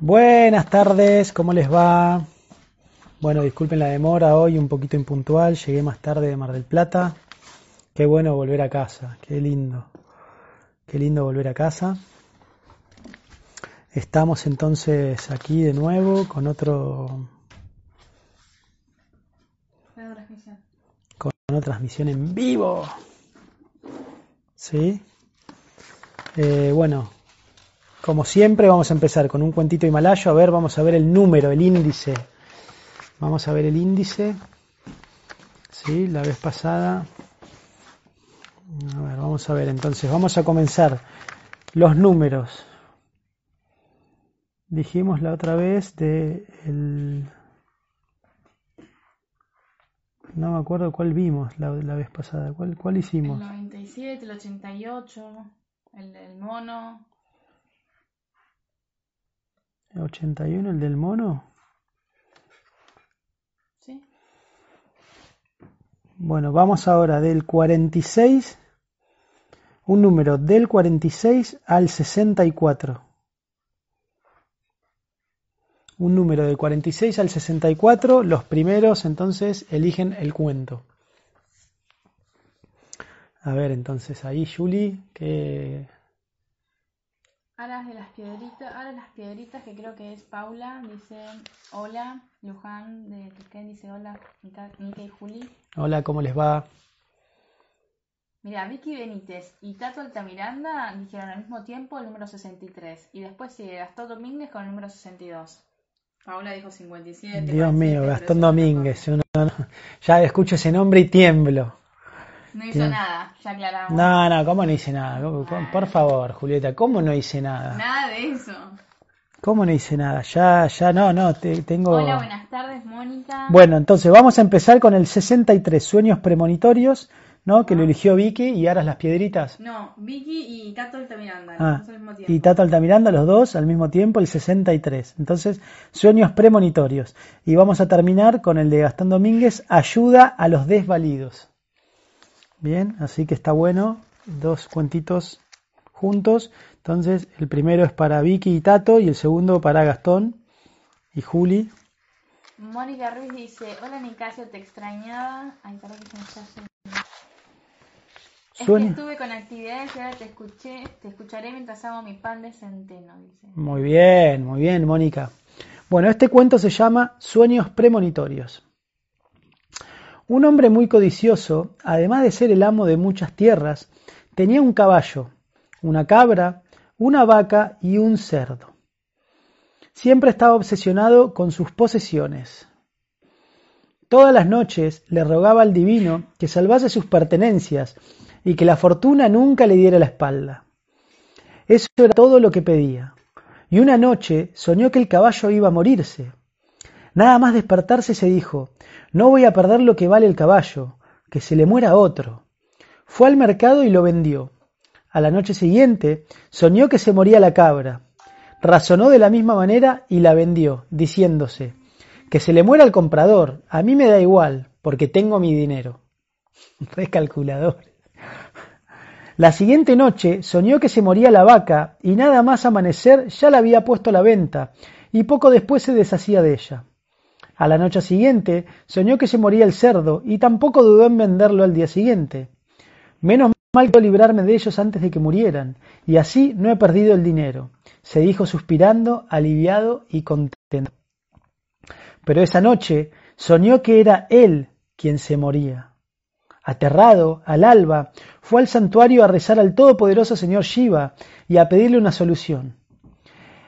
Buenas tardes, ¿cómo les va? Bueno, disculpen la demora hoy, un poquito impuntual, llegué más tarde de Mar del Plata. Qué bueno volver a casa, qué lindo, qué lindo volver a casa. Estamos entonces aquí de nuevo con otro... Con una transmisión en vivo. ¿Sí? Eh, bueno, como siempre, vamos a empezar con un cuentito himalayo. A ver, vamos a ver el número, el índice. Vamos a ver el índice. Sí, la vez pasada. A ver, vamos a ver entonces. Vamos a comenzar los números. Dijimos la otra vez de el. No me acuerdo cuál vimos la, vez pasada. ¿Cuál, ¿Cuál hicimos? El 97, el 88, el del mono. 81, el del mono. Sí. Bueno, vamos ahora del 46, un número del 46 al 64. Un número del 46 al 64, los primeros entonces eligen el cuento. A ver, entonces ahí Julie, que Aras de las piedritas, las piedritas, que creo que es Paula, dice hola, Luján de Turquía dice hola, Nika, y Juli. Hola, ¿cómo les va? Mira, Vicky Benítez y Tato Altamiranda dijeron al mismo tiempo el número 63 y después sigue Gastón Domínguez con el número 62. Paula dijo 57. Dios mío, Gastón Domínguez. ya escucho ese nombre y tiemblo. No hizo nada, ya aclaramos. No, no, ¿cómo no hice nada? Por favor, Julieta, ¿cómo no hice nada? Nada de eso. ¿Cómo no hice nada? Ya, ya, no, no, te, tengo... Hola, buenas tardes, Mónica. Bueno, entonces vamos a empezar con el 63, Sueños Premonitorios, ¿no? Que lo eligió Vicky y Aras las Piedritas. No, Vicky y Tato Altamiranda, ah, al mismo tiempo. Y Tato Altamiranda, los dos al mismo tiempo, el 63. Entonces, Sueños Premonitorios. Y vamos a terminar con el de Gastón Domínguez, Ayuda a los Desvalidos. Bien, así que está bueno, dos cuentitos juntos. Entonces, el primero es para Vicky y Tato y el segundo para Gastón y Juli. Mónica Ruiz dice, hola Nicasio, te extrañaba. Ay, para que se Es que estuve con actividades y ahora te escuché, te escucharé mientras hago mi pan de centeno, dice. Muy bien, muy bien, Mónica. Bueno, este cuento se llama Sueños Premonitorios. Un hombre muy codicioso, además de ser el amo de muchas tierras, tenía un caballo, una cabra, una vaca y un cerdo. Siempre estaba obsesionado con sus posesiones. Todas las noches le rogaba al divino que salvase sus pertenencias y que la fortuna nunca le diera la espalda. Eso era todo lo que pedía. Y una noche soñó que el caballo iba a morirse. Nada más despertarse se dijo, no voy a perder lo que vale el caballo, que se le muera otro. Fue al mercado y lo vendió. A la noche siguiente soñó que se moría la cabra. Razonó de la misma manera y la vendió, diciéndose, que se le muera al comprador, a mí me da igual, porque tengo mi dinero. Recalculador. La siguiente noche soñó que se moría la vaca y nada más amanecer ya la había puesto a la venta y poco después se deshacía de ella. A la noche siguiente soñó que se moría el cerdo y tampoco dudó en venderlo al día siguiente. Menos mal que librarme de ellos antes de que murieran, y así no he perdido el dinero, se dijo suspirando, aliviado y contento. Pero esa noche soñó que era él quien se moría. Aterrado, al alba, fue al santuario a rezar al todopoderoso señor Shiva y a pedirle una solución.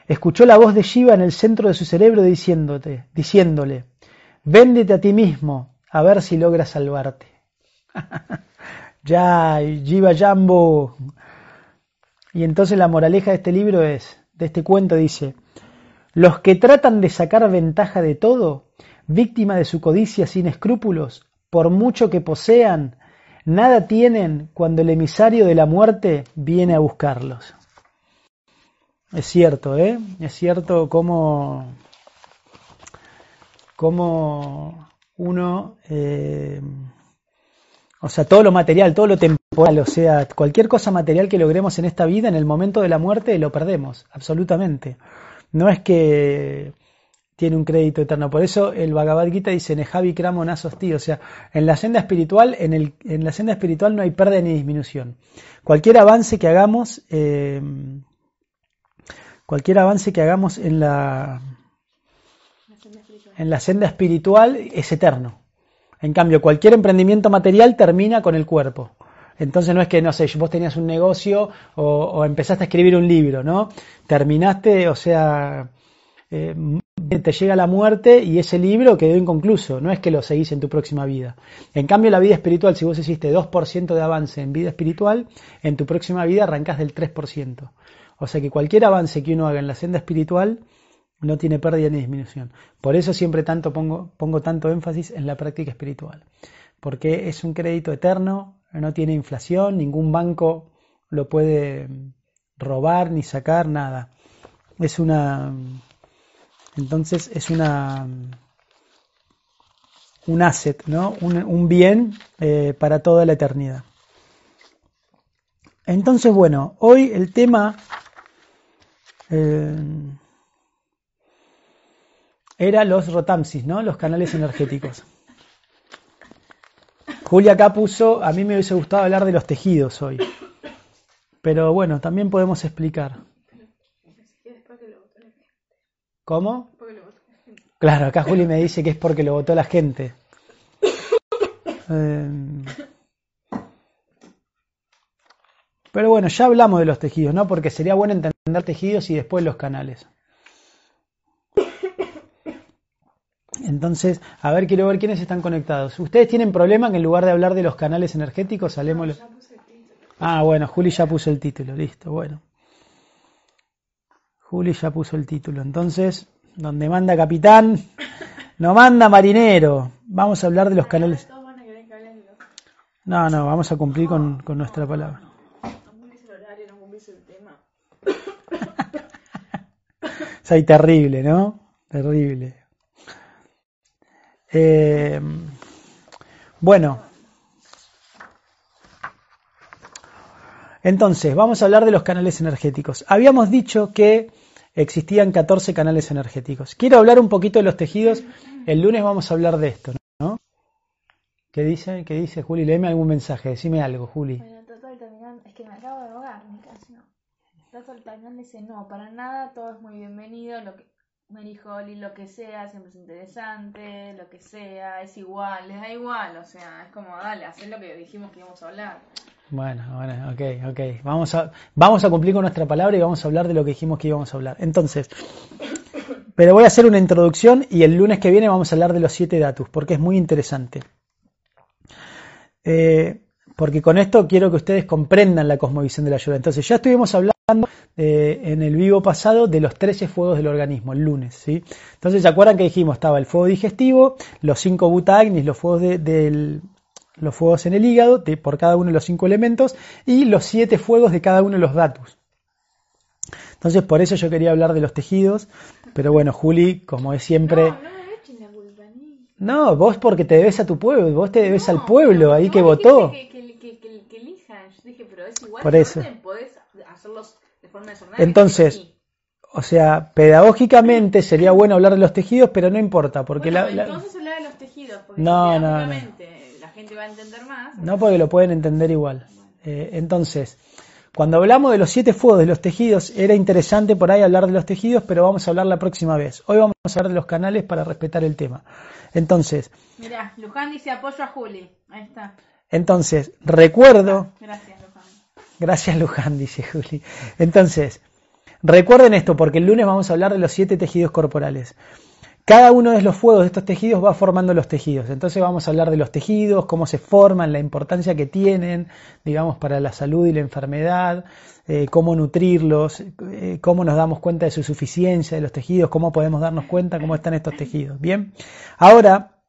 Escuchó la voz de Shiva en el centro de su cerebro diciéndote, diciéndole, véndete a ti mismo a ver si logras salvarte. ya, Shiva Jambo. Y entonces la moraleja de este libro es, de este cuento dice, los que tratan de sacar ventaja de todo, víctima de su codicia sin escrúpulos, por mucho que posean, nada tienen cuando el emisario de la muerte viene a buscarlos. Es cierto, ¿eh? Es cierto cómo, cómo uno, eh, o sea, todo lo material, todo lo temporal, o sea, cualquier cosa material que logremos en esta vida, en el momento de la muerte lo perdemos, absolutamente. No es que tiene un crédito eterno. Por eso el Bhagavad Gita dice Nehavi Kramo Nasosti, o sea, en la senda espiritual, en, el, en la senda espiritual no hay pérdida ni disminución. Cualquier avance que hagamos, eh, cualquier avance que hagamos en la, en la senda espiritual es eterno. En cambio, cualquier emprendimiento material termina con el cuerpo. Entonces no es que, no sé, vos tenías un negocio o, empezaste a escribir un libro, ¿no? Terminaste, o sea, eh, te llega la muerte y ese libro quedó inconcluso, no es que lo seguís en tu próxima vida. En cambio, la vida espiritual, si vos hiciste 2% de avance en vida espiritual, en tu próxima vida arrancás del 3%. O sea que cualquier avance que uno haga en la senda espiritual no tiene pérdida ni disminución. Por eso siempre tanto pongo, pongo tanto énfasis en la práctica espiritual, porque es un crédito eterno, no tiene inflación, ningún banco lo puede robar ni sacar, nada. Es una. Entonces es una. Un asset, ¿no? Un, bien eh, para toda la eternidad. Entonces, bueno, hoy el tema eh, era los rotamsis, ¿no? Los canales energéticos. Julia acá puso, a mí me hubiese gustado hablar de los tejidos hoy. Pero bueno, también podemos explicar. ¿Cómo? Claro, acá Juli me dice que es porque lo votó la gente. Em, pero bueno, ya hablamos de los tejidos, ¿no? Porque sería bueno entender tejidos y después los canales. Entonces, a ver, quiero ver quiénes están conectados. ¿Ustedes tienen problema en en lugar de hablar de los canales energéticos, salemos... ah, bueno, Juli ya puso el título, listo, bueno. Juli ya puso el título. Entonces, donde manda capitán, no manda marinero. Vamos a hablar de los canales. No, no, vamos a cumplir con, con nuestra palabra. Soy terrible, ¿no? Terrible. Eh, bueno, entonces vamos a hablar de los canales energéticos. Habíamos dicho que existían 14 canales energéticos. Quiero hablar un poquito de los tejidos. El lunes vamos a hablar de esto, ¿no? ¿Qué dice? ¿Qué dice Juli? Léeme algún mensaje, decime algo, Juli. Bueno, es que me acabo de ahogar, mi caso. Total dice, no, para nada, todo es muy bienvenido, lo que Mary Holly, lo que sea, siempre es interesante, lo que sea, es igual, les da igual, o sea, es como, dale, hacer lo que dijimos que íbamos a hablar. Bueno, bueno, ok, ok. Vamos a, vamos a cumplir con nuestra palabra y vamos a hablar de lo que dijimos que íbamos a hablar. Entonces, pero voy a hacer una introducción y el lunes que viene vamos a hablar de los siete datos, porque es muy interesante. Eh, porque con esto quiero que ustedes comprendan la cosmovisión de la ayuda. Entonces, ya estuvimos hablando eh, en el vivo pasado de los 13 fuegos del organismo, el lunes. ¿sí? Entonces, ¿se acuerdan que dijimos? Estaba el fuego digestivo, los 5 butagnis, los fuegos del, los fuegos en el hígado, de, por cada uno de los cinco elementos, y los siete fuegos de cada uno de los datos. Entonces, por eso yo quería hablar de los tejidos, pero bueno, Juli, como es siempre... No, no, no vos porque te debes a tu pueblo, vos te debes al pueblo ahí que votó. Que, que, que, elijan. Yo dije, pero es igual por eso. podés hacerlos de. Entonces, o sea, pedagógicamente sería bueno hablar de los tejidos, pero no importa, porque la, Entonces hablar de los tejidos, porque no, no, no gente va a entender más. No, porque lo pueden entender igual. Eh, entonces, cuando hablamos de los siete fuegos de los tejidos, era interesante por ahí hablar de los tejidos, pero vamos a hablar la próxima vez. Hoy vamos a hablar de los canales para respetar el tema. Entonces. Mira, Luján dice apoyo a Juli. Ahí está. Entonces, recuerdo. Gracias. Gracias, Luján, dice Juli. Entonces, recuerden esto, porque el lunes vamos a hablar de los siete tejidos corporales. Cada uno de los fuegos de estos tejidos va formando los tejidos. Entonces vamos a hablar de los tejidos, cómo se forman, la importancia que tienen, digamos, para la salud y la enfermedad, eh, cómo nutrirlos, eh, cómo nos damos cuenta de su suficiencia de los tejidos, cómo podemos darnos cuenta cómo están estos tejidos. Bien, ahora,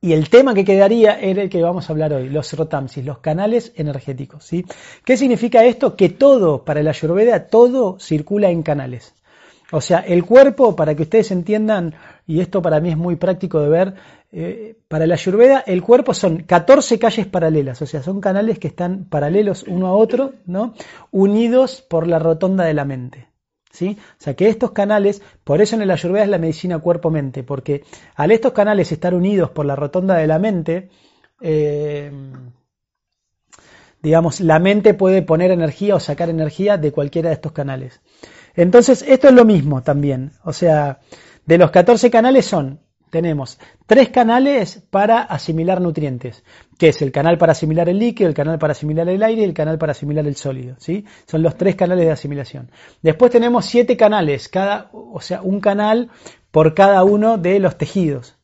y el tema que quedaría era el que vamos a hablar hoy, los rotamsis, los canales energéticos. ¿sí? ¿Qué significa esto? Que todo, para la Ayurveda, todo circula en canales. O sea, el cuerpo, para que ustedes entiendan, y esto para mí es muy práctico de ver, eh, para la Ayurveda el cuerpo son 14 calles paralelas, o sea, son canales que están paralelos uno a otro, ¿no? unidos por la rotonda de la mente. ¿Sí? O sea que estos canales, por eso en el Ayurveda es la medicina cuerpo-mente, porque al estos canales estar unidos por la rotonda de la mente, eh, digamos, la mente puede poner energía o sacar energía de cualquiera de estos canales. Entonces, esto es lo mismo también. O sea, de los 14 canales son tenemos tres canales para asimilar nutrientes, que es el canal para asimilar el líquido, el canal para asimilar el aire y el canal para asimilar el sólido. ¿sí? Son los tres canales de asimilación. Después tenemos siete canales, cada, o sea, un canal por cada uno de los tejidos.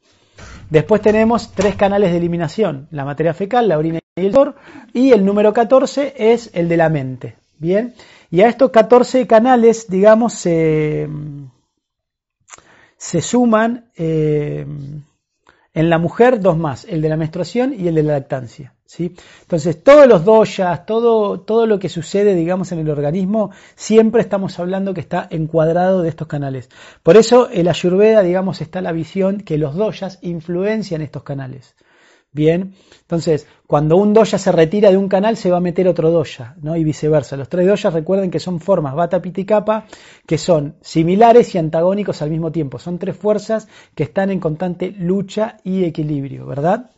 Después tenemos tres canales de eliminación, la materia fecal, la orina y el dolor, y el número 14 es el de la mente. Bien, y a estos 14 canales, digamos, se se suman eh, en la mujer dos más, el de la menstruación y el de la lactancia. ¿sí? Entonces, todos los doyas, todo, todo lo que sucede, digamos, en el organismo, siempre estamos hablando que está encuadrado de estos canales. Por eso, en la Ayurveda, digamos, está la visión que los doyas influencian estos canales. Bien, entonces, cuando un doya se retira de un canal, se va a meter otro doya, ¿no? Y viceversa. Los tres doyas recuerden que son formas Vata, Pitta y Kapha, que son similares y antagónicos al mismo tiempo. Son tres fuerzas que están en constante lucha y equilibrio, ¿verdad?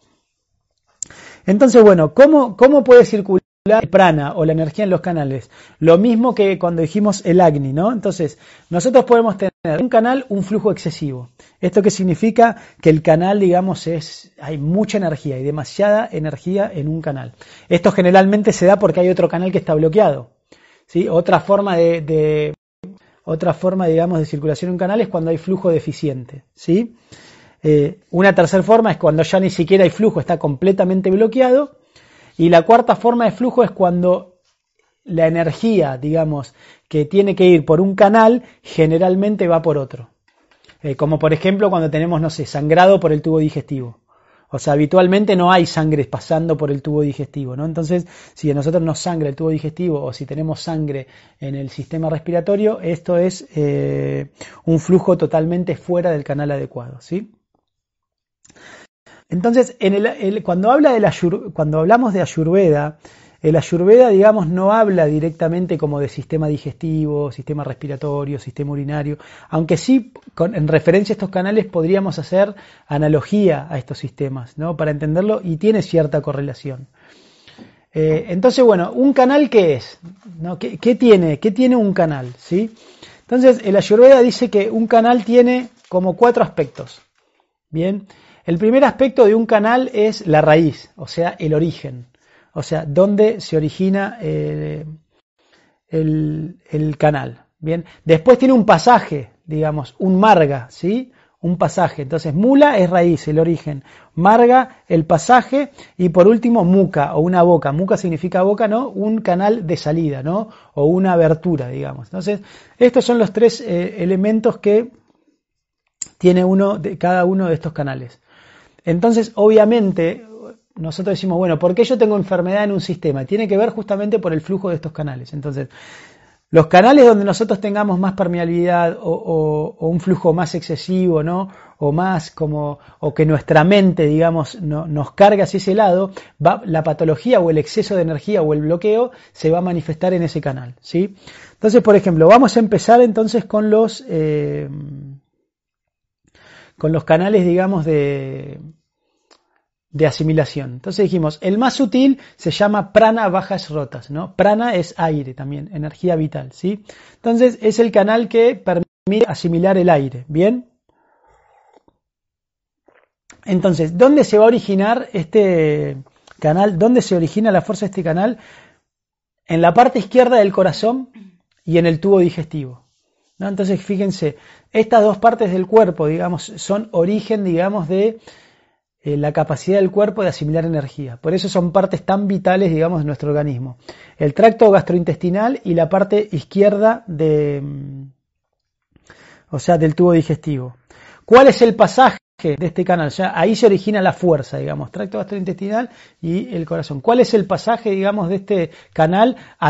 Entonces, bueno, ¿cómo, cómo puede circular? el prana o la energía en los canales. Lo mismo que cuando dijimos el agni, ¿no? Entonces, nosotros podemos tener un canal, un flujo excesivo. ¿Esto qué significa? Que el canal, digamos, es, hay mucha energía y demasiada energía en un canal. Esto generalmente se da porque hay otro canal que está bloqueado. ¿sí? Otra forma de, otra forma, digamos, de circulación en un canal es cuando hay flujo deficiente, ¿sí? Eh, una tercera forma es cuando ya ni siquiera hay flujo, está completamente bloqueado. Y la cuarta forma de flujo es cuando la energía, digamos, que tiene que ir por un canal, generalmente va por otro. Eh, como por ejemplo cuando tenemos, no sé, sangrado por el tubo digestivo. O sea, habitualmente no hay sangre pasando por el tubo digestivo, ¿no? Entonces, si a nosotros nos sangra el tubo digestivo o si tenemos sangre en el sistema respiratorio, esto es eh, un flujo totalmente fuera del canal adecuado, ¿sí? Entonces, cuando, habla de la, cuando hablamos de Ayurveda, el Ayurveda, digamos, no habla directamente como de sistema digestivo, sistema respiratorio, sistema urinario, aunque sí, en referencia a estos canales, podríamos hacer analogía a estos sistemas, ¿no? Para entenderlo, y tiene cierta correlación. Eh, entonces, bueno, ¿un canal qué es? ¿No? ¿Qué, tiene? ¿Qué tiene un canal? ¿Sí? Entonces, el Ayurveda dice que un canal tiene como cuatro aspectos. Bien, el primer aspecto de un canal es la raíz, o sea, el origen, o sea, dónde se origina eh, el, canal. Bien, después tiene un pasaje, digamos, un marga, ¿sí? Un pasaje. Entonces, mula es raíz, el origen. Marga, el pasaje. Y por último, muca o una boca. Muca significa boca, ¿no? Un canal de salida, ¿no? O una abertura, digamos. Entonces, estos son los tres eh, elementos que tiene uno de cada uno de estos canales. Entonces, obviamente, nosotros decimos, bueno, ¿por qué yo tengo enfermedad en un sistema? Tiene que ver justamente por el flujo de estos canales. Entonces, los canales donde nosotros tengamos más permeabilidad o, un flujo más excesivo, ¿no? O más como, o que nuestra mente, digamos, nos cargue hacia ese lado, va, la patología o el exceso de energía o el bloqueo se va a manifestar en ese canal, ¿sí? Entonces, por ejemplo, vamos a empezar entonces con los, eh, con los canales, digamos, de, de asimilación. Entonces dijimos, el más sutil se llama prana bajas rotas, ¿no? Prana es aire también, energía vital, ¿sí? Entonces es el canal que permite asimilar el aire, ¿bien? Entonces, ¿dónde se va a originar este canal? ¿Dónde se origina la fuerza de este canal? En la parte izquierda del corazón y en el tubo digestivo. ¿no? Entonces, fíjense, estas dos partes del cuerpo, digamos, son origen, digamos, de eh, la capacidad del cuerpo de asimilar energía. Por eso son partes tan vitales, digamos, de nuestro organismo. El tracto gastrointestinal y la parte izquierda de, mm, o sea, del tubo digestivo. ¿Cuál es el pasaje de este canal? Ahí se origina la fuerza, digamos, tracto gastrointestinal y el corazón. ¿Cuál es el pasaje, digamos, de este canal a,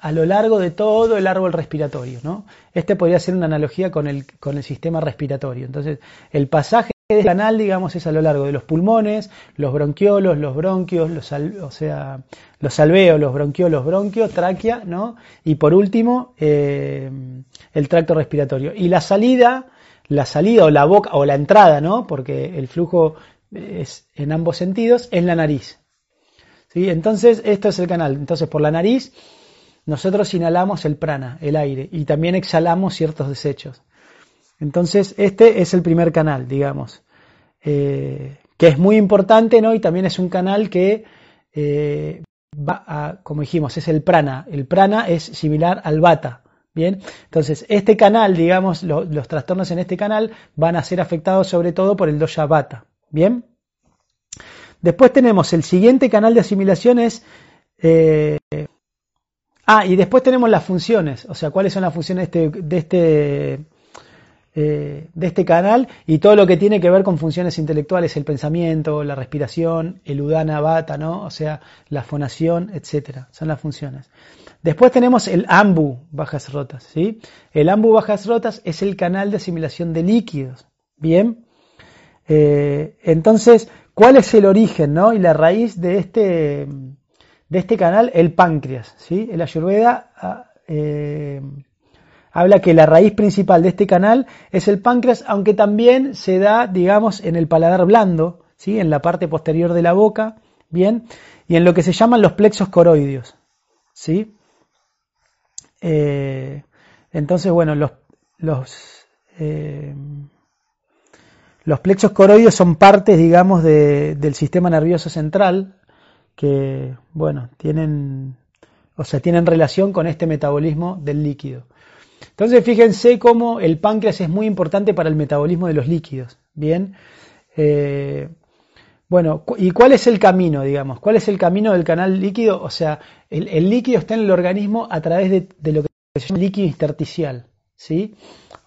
a, lo largo de todo el árbol respiratorio? ¿no? Este podría ser una analogía con el, con el sistema respiratorio. Entonces, el pasaje del canal, digamos, es a lo largo de los pulmones, los bronquiolos, los bronquios, los, o sea, los alveos, los bronquiolos, bronquios, tráquea, ¿no? Y por último, eh, el tracto respiratorio. Y la salida, la salida o la boca, o la entrada, ¿no? Porque el flujo es en ambos sentidos, es la nariz. ¿Sí? Entonces, esto es el canal. Entonces, por la nariz, nosotros inhalamos el prana, el aire, y también exhalamos ciertos desechos. Entonces, este es el primer canal, digamos, eh, que es muy importante, ¿no? Y también es un canal que eh, va a, como dijimos, es el prana. El prana es similar al bata, Bien, entonces este canal, digamos, los trastornos en este canal van a ser afectados sobre todo por el dosha bata. Bien, después tenemos el siguiente canal de asimilación es eh, ah, y después tenemos las funciones, o sea, cuáles son las funciones de este, de este eh, de este canal y todo lo que tiene que ver con funciones intelectuales, el pensamiento, la respiración, el udana bata, ¿no? O sea, la fonación, etcétera, son las funciones. Después tenemos el ambu bajas rotas, ¿sí? El ambu bajas rotas es el canal de asimilación de líquidos, ¿bien? Eh, entonces, ¿cuál es el origen, ¿no? Y la raíz de este, de este canal, el páncreas, ¿sí? El ayurveda ah, eh, habla que la raíz principal de este canal es el páncreas, aunque también se da, digamos, en el paladar blando, ¿sí? en la parte posterior de la boca, ¿bien? Y en lo que se llaman los plexos coroideos, ¿sí? Eh, entonces, bueno, los, los, eh, los plexos coroideos son partes, digamos, del sistema nervioso central que, bueno, tienen, o sea, tienen relación con este metabolismo del líquido. Entonces fíjense cómo el páncreas es muy importante para el metabolismo de los líquidos. Bien. Eh, bueno, ¿y cuál es el camino, digamos? ¿Cuál es el camino del canal líquido? O sea, el, líquido está en el organismo a través de, lo que se llama líquido intersticial, ¿sí?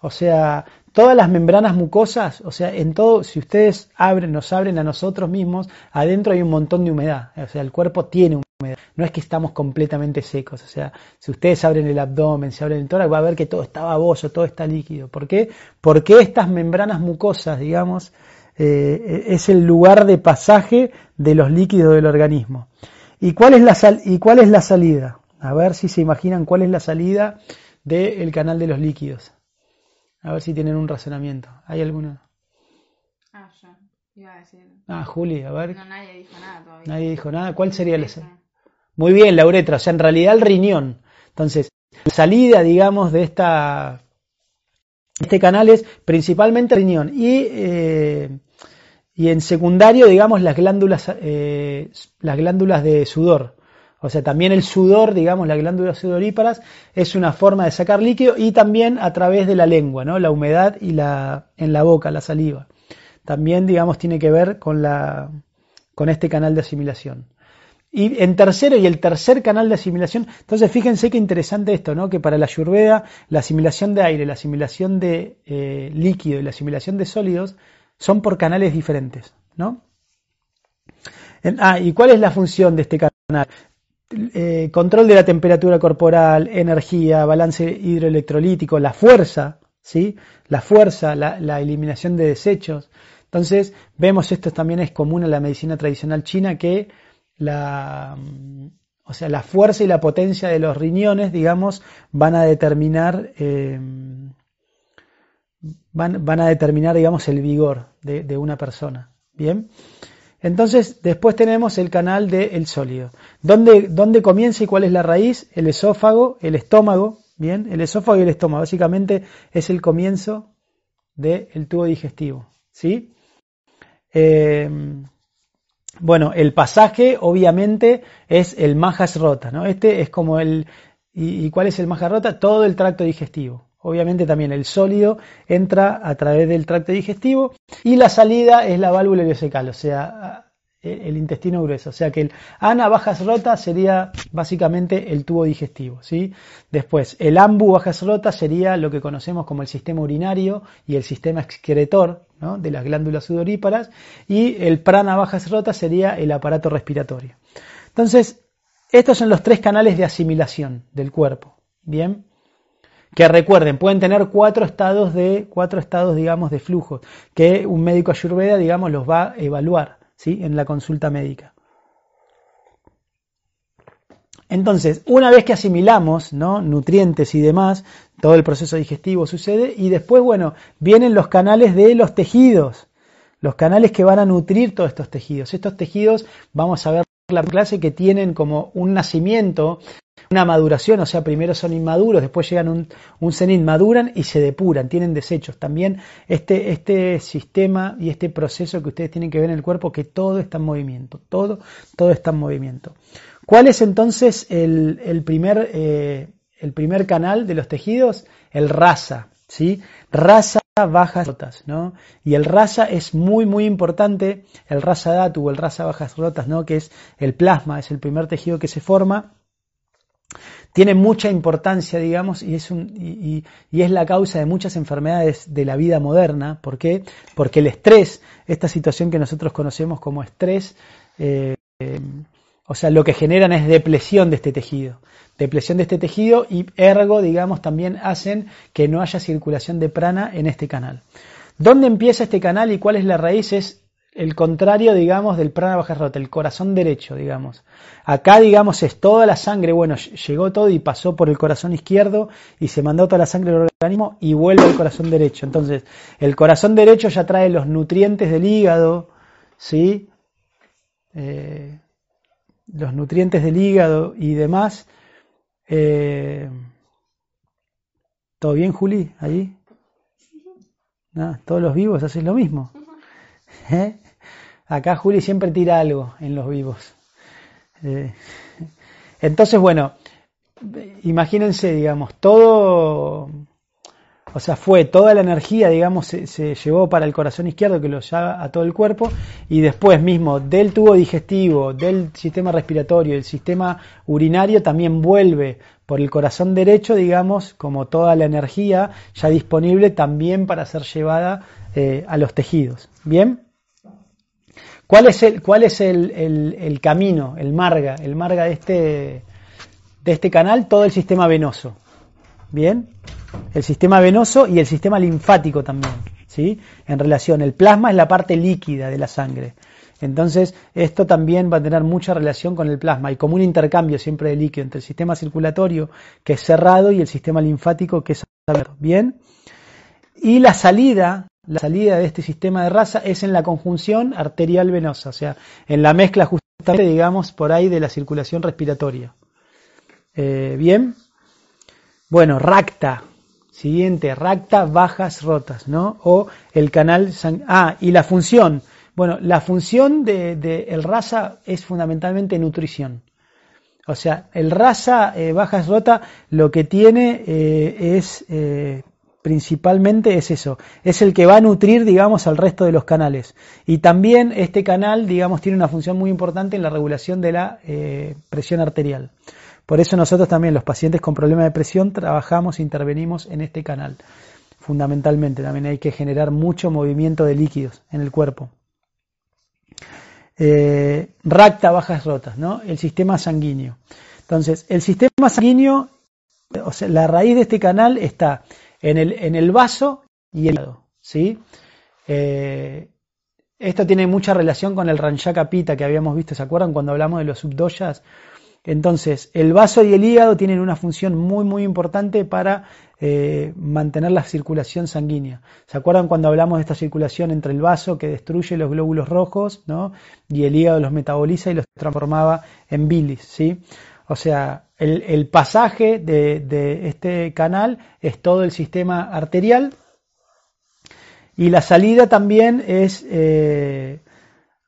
O sea, todas las membranas mucosas, o sea, en todo, si ustedes abren, nos abren a nosotros mismos, adentro hay un montón de humedad, o sea, el cuerpo tiene humedad, no es que estamos completamente secos, o sea, si ustedes abren el abdomen, si abren el tórax, va a ver que todo está baboso, todo está líquido. ¿Por qué? Porque estas membranas mucosas, digamos, eh, es el lugar de pasaje de los líquidos del organismo. ¿Y cuál es la, sal ¿Y cuál es la salida? A ver si se imaginan cuál es la salida del canal de los líquidos. A ver si tienen un razonamiento. ¿Hay alguna? Ah, yo iba a decir. Ah, Juli, a ver. No, nadie dijo nada todavía. Nadie dijo nada. ¿Cuál sería la salida? Muy bien, la uretra, o sea, en realidad el riñón. Entonces, la salida, digamos, de esta este canal es principalmente riñón y, eh, y en secundario, digamos, las glándulas, eh, las glándulas de sudor. O sea, también el sudor, digamos, las glándulas sudoríparas, es una forma de sacar líquido y también a través de la lengua, ¿no? La humedad y la, en la boca, la saliva. También, digamos, tiene que ver con, la, con este canal de asimilación. Y en tercero y el tercer canal de asimilación, entonces fíjense qué interesante esto, ¿no? Que para la ayurveda la asimilación de aire, la asimilación de eh, líquido y la asimilación de sólidos son por canales diferentes, ¿no? ah, ¿y cuál es la función de este canal? Eh, control de la temperatura corporal, energía, balance hidroelectrolítico, la fuerza, ¿sí? La fuerza, la, eliminación de desechos. Entonces, vemos esto también es común en la medicina tradicional china que la, o sea, la fuerza y la potencia de los riñones, digamos, van a determinar, eh, van, a determinar, digamos, el vigor de, una persona. Bien. Entonces, después tenemos el canal del sólido. ¿Dónde, ¿Dónde comienza y cuál es la raíz? El esófago, el estómago. Bien, el esófago y el estómago. Básicamente es el comienzo del tubo digestivo. ¿Sí? Eh, bueno, el pasaje obviamente es el majas rota, ¿no? Este es como el... ¿Y, cuál es el majas rota? Todo el tracto digestivo. Obviamente también el sólido entra a través del tracto digestivo y la salida es la válvula ileocecal, o sea, el intestino grueso. O sea que el ana bajas rota sería básicamente el tubo digestivo. ¿sí? Después, el ambu bajas rota sería lo que conocemos como el sistema urinario y el sistema excretor ¿no? de las glándulas sudoríparas. Y el prana bajas rota sería el aparato respiratorio. Entonces, estos son los tres canales de asimilación del cuerpo. Bien. que recuerden, pueden tener cuatro estados de, cuatro estados, digamos, de flujo, que un médico ayurveda, digamos, los va a evaluar, ¿sí? En la consulta médica. Entonces, una vez que asimilamos ¿no? nutrientes y demás, todo el proceso digestivo sucede y después, bueno, vienen los canales de los tejidos, los canales que van a nutrir todos estos tejidos. Estos tejidos, vamos a ver la clase que tienen como un nacimiento, una maduración, o sea, primero son inmaduros, después llegan un, un cenit, maduran y se depuran, tienen desechos. También este, este sistema y este proceso que ustedes tienen que ver en el cuerpo, que todo está en movimiento, todo, todo está en movimiento. ¿Cuál es entonces el, primer, eh, el primer canal de los tejidos? El rasa, ¿sí? Rasa bajas rotas, ¿no? Y el rasa es muy, muy importante, el rasa datu o el rasa bajas rotas, ¿no? Que es el plasma, es el primer tejido que se forma. Tiene mucha importancia, digamos, y es, y, es la causa de muchas enfermedades de la vida moderna. ¿Por qué? Porque el estrés, esta situación que nosotros conocemos como estrés, eh, o sea, lo que generan es depresión de este tejido. Depresión de este tejido y ergo, digamos, también hacen que no haya circulación de prana en este canal. ¿Dónde empieza este canal y cuál es la raíz? Es el contrario, digamos, del prana baja rota, el corazón derecho, digamos. Acá, digamos, es toda la sangre, bueno, llegó todo y pasó por el corazón izquierdo y se mandó toda la sangre del organismo y vuelve al corazón derecho. Entonces, el corazón derecho ya trae los nutrientes del hígado, ¿sí? Eh, los nutrientes del hígado y demás. Eh, ¿Todo bien, Juli? ¿Ahí? Todos los vivos hacen lo mismo. ¿Eh? Acá Juli siempre tira algo en los vivos. Eh, entonces, bueno, imagínense, digamos, todo o sea, fue toda la energía, digamos, se, llevó para el corazón izquierdo que lo lleva a todo el cuerpo y después mismo del tubo digestivo, del sistema respiratorio, del sistema urinario también vuelve por el corazón derecho, digamos, como toda la energía ya disponible también para ser llevada eh, a los tejidos. ¿Bien? ¿Cuál es, el, cuál es el, el, camino, el marga, el marga de este, de este canal? Todo el sistema venoso. ¿Bien? el sistema venoso y el sistema linfático también, ¿sí? En relación, el plasma es la parte líquida de la sangre. Entonces, esto también va a tener mucha relación con el plasma y como un intercambio siempre de líquido entre el sistema circulatorio, que es cerrado, y el sistema linfático, que es abierto. ¿Bien? Y la salida, la salida de este sistema de raza es en la conjunción arterial venosa, o sea, en la mezcla justamente, digamos, por ahí de la circulación respiratoria. Eh, Bien. Bueno, racta, Siguiente, racta, bajas, rotas, ¿no? O el canal Ah, y la función. Bueno, la función del de, el rasa es fundamentalmente nutrición. O sea, el rasa eh, bajas rota lo que tiene eh, es principalmente es eso, es el que va a nutrir, digamos, al resto de los canales. Y también este canal, digamos, tiene una función muy importante en la regulación de la presión arterial. Por eso nosotros también, los pacientes con problemas de presión, trabajamos, intervenimos en este canal. Fundamentalmente, también hay que generar mucho movimiento de líquidos en el cuerpo. Eh, racta, bajas rotas, ¿no? El sistema sanguíneo. Entonces, el sistema sanguíneo, o sea, la raíz de este canal está en el, en el vaso y el hígado, ¿sí? Eh, esto tiene mucha relación con el Ranchaka Pita que habíamos visto, ¿se acuerdan cuando hablamos de los subdoyas? Entonces, el vaso y el hígado tienen una función muy, muy importante para eh, mantener la circulación sanguínea. ¿Se acuerdan cuando hablamos de esta circulación entre el vaso que destruye los glóbulos rojos ¿no? y el hígado los metaboliza y los transformaba en bilis? ¿sí? O sea, el, pasaje de, este canal es todo el sistema arterial y la salida también es... Eh,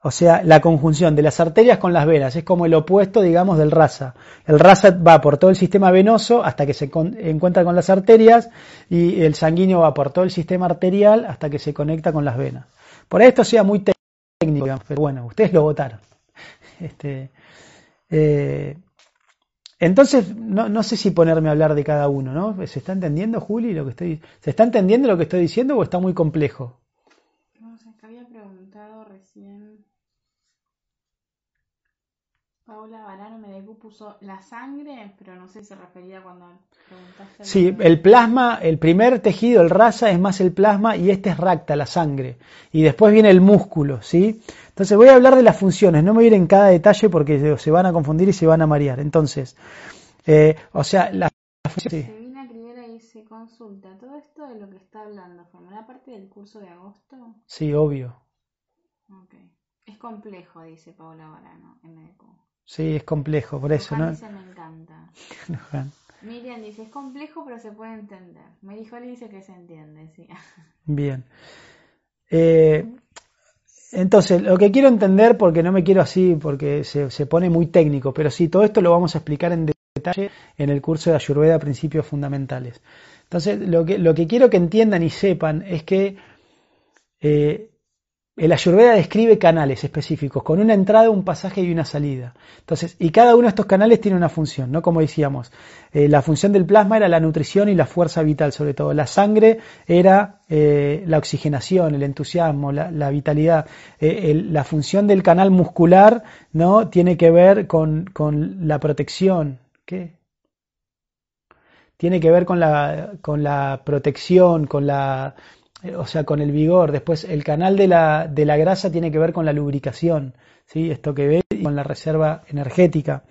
o sea, la conjunción de las arterias con las venas es como el opuesto, digamos, del rasa. El rasa va por todo el sistema venoso hasta que se encuentra con las arterias y el sanguíneo va por todo el sistema arterial hasta que se conecta con las venas. Por esto sea muy técnico, digamos, pero bueno, ustedes lo votaron. Este, eh, entonces, no, no, sé si ponerme a hablar de cada uno, ¿no? ¿Se está entendiendo, Juli, lo que estoy, ¿se está entendiendo lo que estoy diciendo o está muy complejo? Paula Barano Medecu puso la sangre, pero no sé si se refería cuando preguntaste. Sí, el plasma, el primer tejido, el rasa, es más el plasma y este es racta, la sangre. Y después viene el músculo, ¿sí? Entonces voy a hablar de las funciones, no me voy a ir en cada detalle porque se van a confundir y se van a marear. Entonces, eh, o sea, la función... Sevina Rivera dice, consulta, ¿todo esto de lo que está hablando formará parte del curso de agosto? Sí, obvio. Ok. Es complejo, dice Paula Barano, MDQ. Sí, es complejo, por eso, ¿no? Dice, me encanta. Miriam dice, es complejo, pero se puede entender. Me dijo, él dice que se entiende, sí. Bien. Eh, entonces, lo que quiero entender, porque no me quiero así, porque se, se, pone muy técnico, pero sí, todo esto lo vamos a explicar en detalle en el curso de Ayurveda Principios Fundamentales. Entonces, lo que, lo que quiero que entiendan y sepan es que eh, el Ayurveda describe canales específicos, con una entrada, un pasaje y una salida. Entonces, y cada uno de estos canales tiene una función, ¿no? Como decíamos, eh, la función del plasma era la nutrición y la fuerza vital, sobre todo. La sangre era eh, la oxigenación, el entusiasmo, la, vitalidad. Eh, la función del canal muscular, ¿no? Tiene que ver con, con la protección. ¿Qué? Tiene que ver con la, con la protección, con la eh, o sea, con el vigor. Después, el canal de la, de la grasa tiene que ver con la lubricación, ¿sí? esto que ve, con la reserva energética.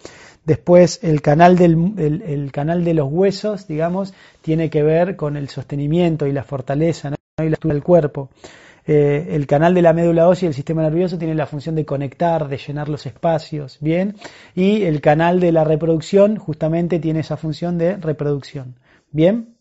Después, el canal, del, el, canal de los huesos, digamos, tiene que ver con el sostenimiento y la fortaleza ¿no? y la estructura del cuerpo. Eh, el canal de la médula ósea y el sistema nervioso tiene la función de conectar, de llenar los espacios, ¿bien? Y el canal de la reproducción justamente tiene esa función de reproducción, ¿bien?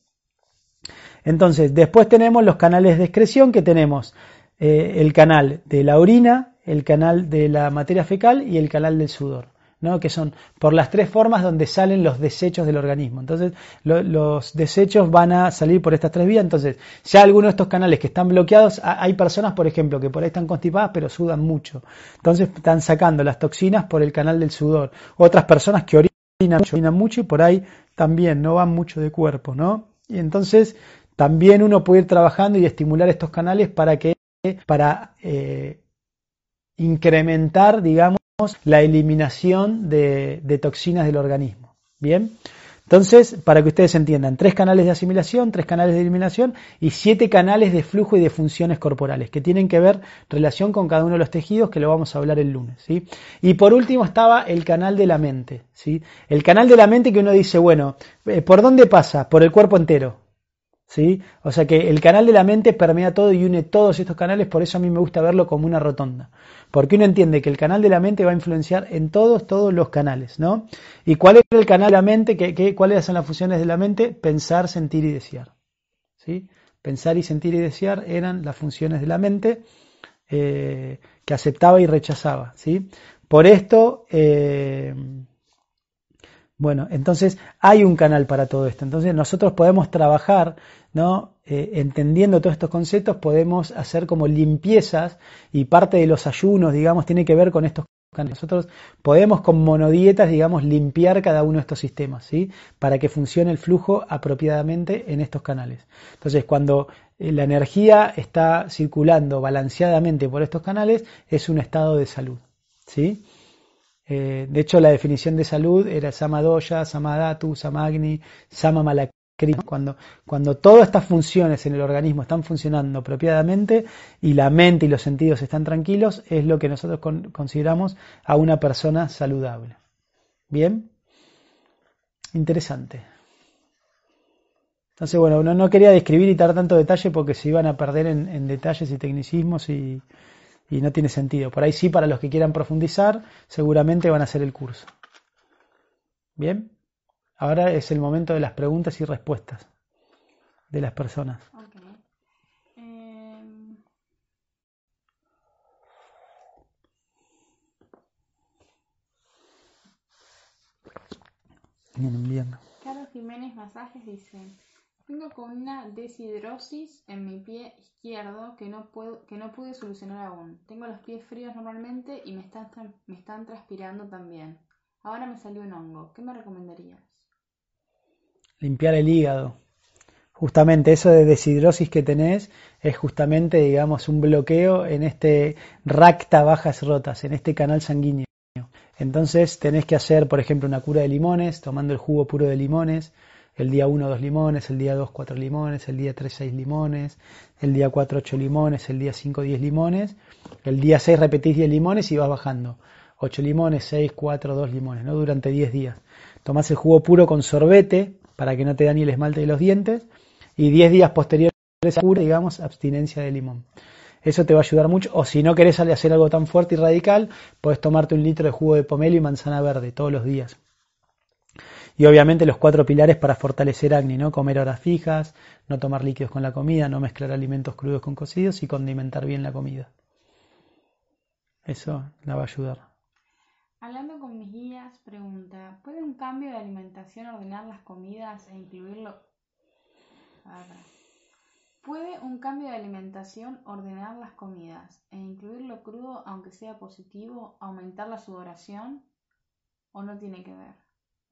Entonces, después tenemos los canales de excreción que tenemos eh, el canal de la orina, el canal de la materia fecal y el canal del sudor. ¿no? que son por las tres formas donde salen los desechos del organismo. Entonces, los desechos van a salir por estas tres vías. Entonces, ya algunos de estos canales que están bloqueados, hay personas, por ejemplo, que por ahí están constipadas pero sudan mucho. Entonces, están sacando las toxinas por el canal del sudor. Otras personas que orinan mucho, orinan mucho y por ahí también no van mucho de cuerpo, ¿no? Y entonces, también uno puede ir trabajando y estimular estos canales para que para eh, incrementar, digamos, la eliminación de, toxinas del organismo. Bien, entonces, para que ustedes entiendan, tres canales de asimilación, tres canales de eliminación y siete canales de flujo y de funciones corporales que tienen que ver relación con cada uno de los tejidos que lo vamos a hablar el lunes. ¿sí? Y por último estaba el canal de la mente. ¿sí? El canal de la mente que uno dice, bueno, eh, ¿por dónde pasa? Por el cuerpo entero. ¿Sí? O sea que el canal de la mente permea todo y une todos estos canales, por eso a mí me gusta verlo como una rotonda. Porque uno entiende que el canal de la mente va a influenciar en todos, todos los canales, ¿no? ¿Y cuál es el canal de la mente? ¿Qué, cuáles son las funciones de la mente? Pensar, sentir y desear. ¿sí? Pensar y sentir y desear eran las funciones de la mente eh, que aceptaba y rechazaba, ¿sí? Por esto, eh, bueno, entonces hay un canal para todo esto. Entonces nosotros podemos trabajar, ¿no? Eh, entendiendo todos estos conceptos, podemos hacer como limpiezas y parte de los ayunos, digamos, tiene que ver con estos canales. Nosotros podemos con monodietas, digamos, limpiar cada uno de estos sistemas, ¿sí? Para que funcione el flujo apropiadamente en estos canales. Entonces, cuando eh, la energía está circulando balanceadamente por estos canales, es un estado de salud, ¿sí? Eh, de hecho, la definición de salud era Samadoya, Samadatu, Samagni, Samamalakri. Cuando, cuando todas estas funciones en el organismo están funcionando apropiadamente y la mente y los sentidos están tranquilos, es lo que nosotros consideramos a una persona saludable. ¿Bien? Interesante. Entonces, bueno, no, no quería describir y dar tanto detalle porque se iban a perder en detalles y tecnicismos y, y no tiene sentido. Por ahí sí, para los que quieran profundizar, seguramente van a hacer el curso. Bien, ahora es el momento de las preguntas y respuestas de las personas. Em, bien, Carlos Jiménez Masajes dice, tengo con una deshidrosis en mi pie izquierdo que no, puedo, que no pude solucionar aún. Tengo los pies fríos normalmente y me están, me están transpirando también. Ahora me salió un hongo. ¿Qué me recomendarías? Limpiar el hígado. Justamente eso de deshidrosis que tenés es justamente, digamos, un bloqueo en este racta bajas rotas, en este canal sanguíneo. Entonces tenés que hacer, por ejemplo, una cura de limones, tomando el jugo puro de limones, el día 1 dos limones, el día 2 cuatro limones, el día 3 seis limones, el día 4 ocho limones, el día 5 10 limones, el día 6 repetís 10 limones y vas bajando. 8 limones, 6, 4, 2 limones, ¿no? Durante 10 días. Tomás el jugo puro con sorbete para que no te dañe el esmalte de los dientes y 10 días posteriores a cura, digamos, abstinencia de limón. Eso te va a ayudar mucho. O si no querés hacer algo tan fuerte y radical, puedes tomarte un litro de jugo de pomelo y manzana verde todos los días. Y obviamente los cuatro pilares para fortalecer acné, ¿no? Comer horas fijas, no tomar líquidos con la comida, no mezclar alimentos crudos con cocidos y condimentar bien la comida. Eso la va a ayudar. Hablando con mis guías, pregunta, ¿puede un cambio de alimentación ordenar las comidas e incluirlo? ¿Puede un cambio de alimentación ordenar las comidas e incluirlo crudo, aunque sea positivo, aumentar la sudoración? ¿O no tiene que ver?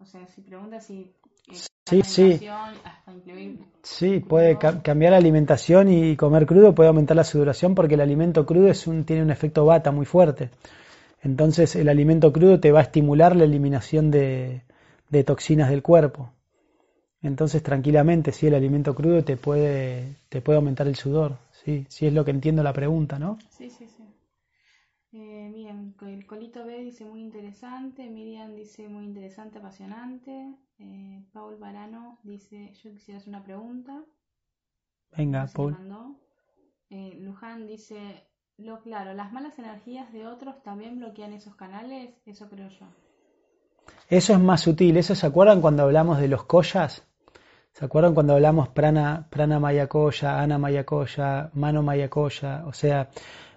O sea, si pregunta si... Eh, sí, sí. sí, puede cambiar la alimentación y comer crudo puede aumentar la sudoración porque el alimento crudo es un, tiene un efecto bata muy fuerte. Entonces el alimento crudo te va a estimular la eliminación de, de toxinas del cuerpo. Entonces, tranquilamente, sí, el alimento crudo te puede, te puede aumentar el sudor, sí, sí es lo que entiendo la pregunta, ¿no? Sí, sí, sí. Eh, miren, el Colito B dice muy interesante, Miriam dice muy interesante, apasionante, eh, Paul Barano dice yo quisiera hacer una pregunta. Venga, Paul. Eh, Luján dice, lo claro, las malas energías de otros también bloquean esos canales, eso creo yo. Eso es más sutil, eso se acuerdan cuando hablamos de los collas, ¿Se acuerdan cuando hablamos prana, prana mayakoya, ana mayakoya, mano mayakoya? O sea,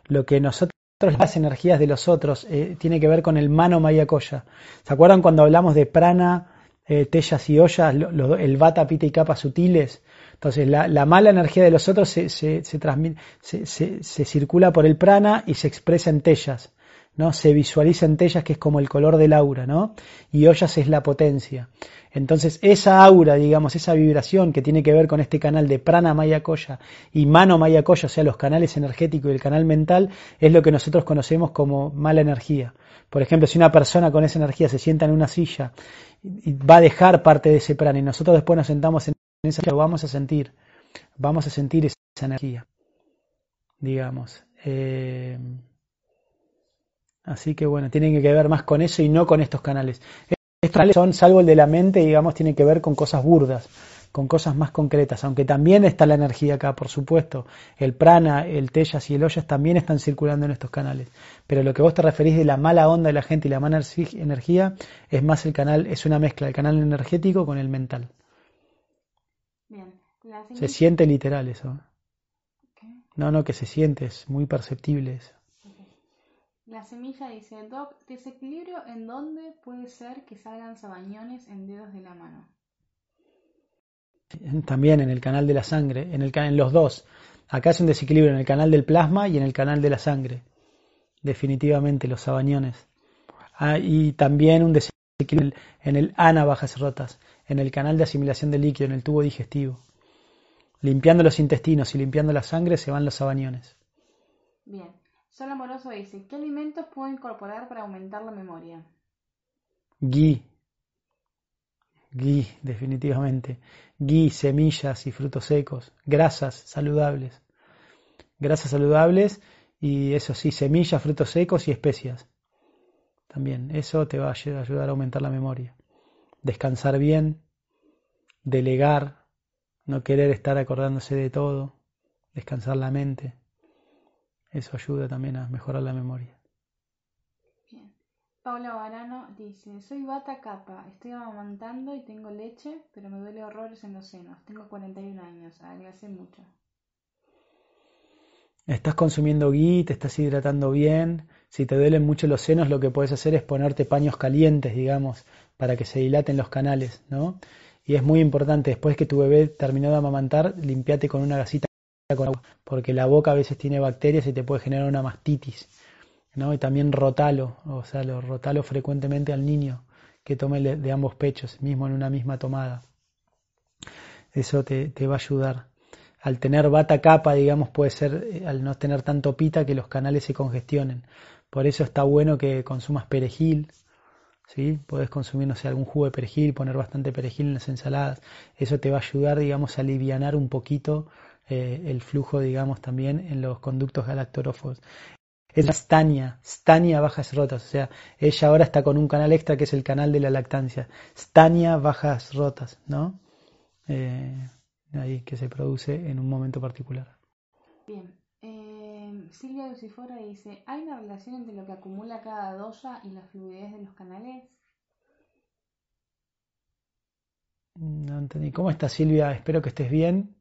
lo que nosotros, las energías de los otros, eh, tiene que ver con el mano mayakoya. ¿Se acuerdan cuando hablamos de prana, eh, tellas y ollas, el vata, pita y capa sutiles? Entonces, la, mala energía de los otros se, se, se, se, circula por el prana y se expresa en tellas. ¿No? Se visualiza en tellas que es como el color del aura, ¿no? Y ollas es la potencia. Entonces, esa aura, digamos, esa vibración que tiene que ver con este canal de prana maya koya y mano maya koya, o sea, los canales energéticos y el canal mental, es lo que nosotros conocemos como mala energía. Por ejemplo, si una persona con esa energía se sienta en una silla y va a dejar parte de ese prana y nosotros después nos sentamos en esa silla, lo vamos a sentir, vamos a sentir esa energía, digamos. Eh, así que bueno, tienen que ver más con eso y no con estos canales. Estos son, salvo el de la mente, digamos, tiene que ver con cosas burdas, con cosas más concretas, aunque también está la energía acá, por supuesto. El prana, el tellas y el ollas también están circulando en estos canales. Pero lo que vos te referís de la mala onda de la gente y la mala energía es más el canal, es una mezcla del canal energético con el mental. Se siente literal eso. No, no, que se siente, es muy perceptible eso. La semilla dice, Doc, desequilibrio en dónde puede ser que salgan sabañones en dedos de la mano. También en el canal de la sangre, en, el, en los dos. Acá es un desequilibrio en el canal del plasma y en el canal de la sangre. Definitivamente los sabañones. Ah, y también un desequilibrio en el ana bajas rotas, en el canal de asimilación de líquido, en el tubo digestivo. Limpiando los intestinos y limpiando la sangre se van los sabañones. Bien. Sol Amoroso dice, ¿qué alimentos puedo incorporar para aumentar la memoria? Gui. Gui, definitivamente. Gui, semillas y frutos secos. Grasas saludables. Grasas saludables y eso sí, semillas, frutos secos y especias. También, eso te va a ayudar a aumentar la memoria. Descansar bien, delegar, no querer estar acordándose de todo, descansar la mente. Eso ayuda también a mejorar la memoria. Bien. Paula Barano dice, soy bata capa, estoy amamantando y tengo leche, pero me duele horrores en los senos. Tengo 41 años, adelgacé mucho. Estás consumiendo gui, te estás hidratando bien. Si te duelen mucho los senos, lo que puedes hacer es ponerte paños calientes, digamos, para que se dilaten los canales, ¿no? Y es muy importante, después que tu bebé terminó de amamantar, limpiate con una gasita porque la boca a veces tiene bacterias y te puede generar una mastitis. ¿no? Y también rotalo, o sea, lo rotalo frecuentemente al niño que tome de ambos pechos, mismo en una misma tomada. Eso te, te va a ayudar. Al tener bata capa, digamos, puede ser, eh, al no tener tanto pita, que los canales se congestionen. Por eso está bueno que consumas perejil, ¿sí? Podés consumir, no sé, algún jugo de perejil, poner bastante perejil en las ensaladas. Eso te va a ayudar, digamos, a aliviar un poquito eh, el flujo, digamos, también en los conductos galactorófagos. Es Stania, Stania Bajas Rotas, o sea, ella ahora está con un canal extra que es el canal de la lactancia. Stania Bajas Rotas, ¿no? Eh, ahí que se produce en un momento particular. Bien. Eh, Silvia Lucifora dice, ¿hay una relación entre lo que acumula cada doya y la fluidez de los canales? No entendí. ¿Cómo estás Silvia? Espero que estés bien.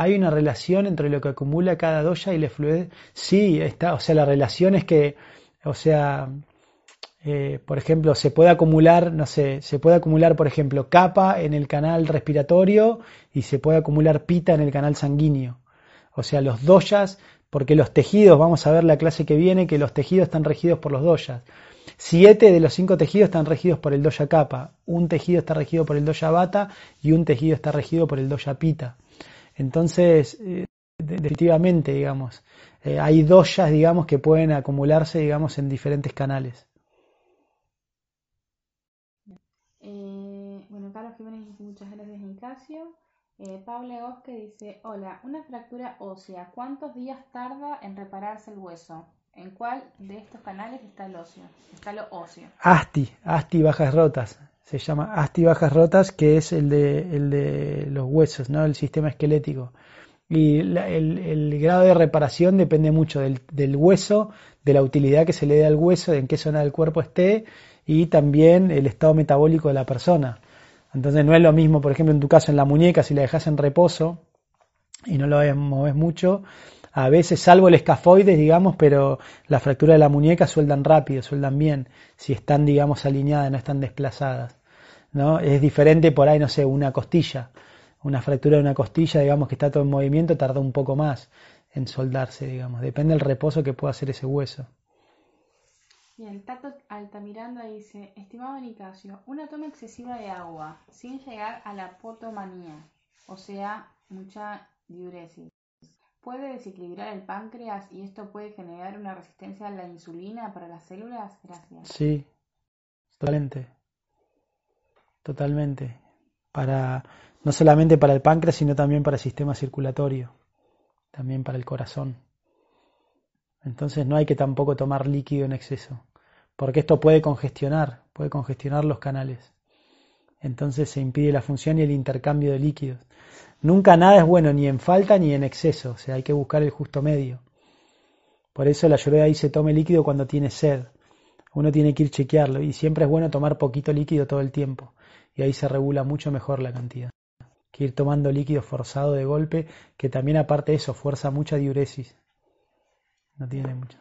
¿Hay una relación entre lo que acumula cada doya y la fluidez? Sí, está, o sea, la relación es que, o sea, eh, por ejemplo, se puede acumular, no sé, se puede acumular, por ejemplo, capa en el canal respiratorio y se puede acumular pita en el canal sanguíneo. O sea, los doyas, porque los tejidos, vamos a ver la clase que viene, que los tejidos están regidos por los doyas. Siete de los cinco tejidos están regidos por el doya capa, un tejido está regido por el doya bata y un tejido está regido por el doya pita. Entonces, eh, definitivamente, digamos, eh, hay doyas, digamos, que pueden acumularse, digamos, en diferentes canales. Eh, bueno, Carlos Jiménez dice muchas gracias, Nicasio. Eh, Paula Gosque dice, hola, una fractura ósea, ¿cuántos días tarda en repararse el hueso? ¿En cuál de estos canales está el óseo? Está lo óseo. ASTI, ASTI bajas rotas. Se llama bajas rotas, que es el de, el de los huesos, ¿no? El sistema esquelético. Y el, grado de reparación depende mucho del, del, hueso, de la utilidad que se le dé al hueso, de en qué zona del cuerpo esté y también el estado metabólico de la persona. Entonces no es lo mismo, por ejemplo, en tu caso en la muñeca, si la dejas en reposo y no lo mueves mucho, a veces, salvo el escafoides, digamos, pero la fractura de la muñeca sueldan rápido, sueldan bien, si están, digamos, alineadas, no están desplazadas. ¿No? Es diferente por ahí, no sé, una costilla. Una fractura de una costilla, digamos, que está todo en movimiento, tarda un poco más en soldarse, digamos. Depende del reposo que pueda hacer ese hueso. Bien, Tato Altamiranda dice, estimado Nicasio, una toma excesiva de agua sin llegar a la potomanía, o sea, mucha diuresis, puede desequilibrar el páncreas y esto puede generar una resistencia a la insulina para las células. Gracias. Sí, totalmente, totalmente. Para no solamente para el páncreas, sino también para el sistema circulatorio, también para el corazón. Entonces no hay que tampoco tomar líquido en exceso porque esto puede congestionar, puede congestionar los canales. Entonces se impide la función y el intercambio de líquidos. Nunca nada es bueno ni en falta ni en exceso, o sea, hay que buscar el justo medio. Por eso la ayurveda dice tome líquido cuando tiene sed. Uno tiene que ir chequearlo y siempre es bueno tomar poquito líquido todo el tiempo y ahí se regula mucho mejor la cantidad. Que ir tomando líquido forzado de golpe, que también aparte de eso fuerza mucha diuresis. No tiene mucho.